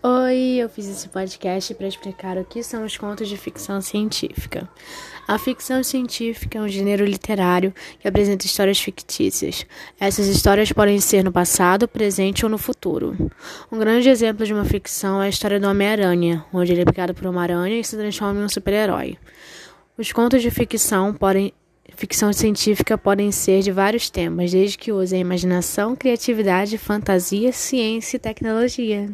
Oi, eu fiz esse podcast para explicar o que são os contos de ficção científica. A ficção científica é um gênero literário que apresenta histórias fictícias. Essas histórias podem ser no passado, presente ou no futuro. Um grande exemplo de uma ficção é a história do Homem-Aranha, onde ele é picado por uma aranha e se transforma em um super-herói. Os contos de ficção podem ficção científica podem ser de vários temas, desde que usem imaginação, criatividade, fantasia, ciência e tecnologia.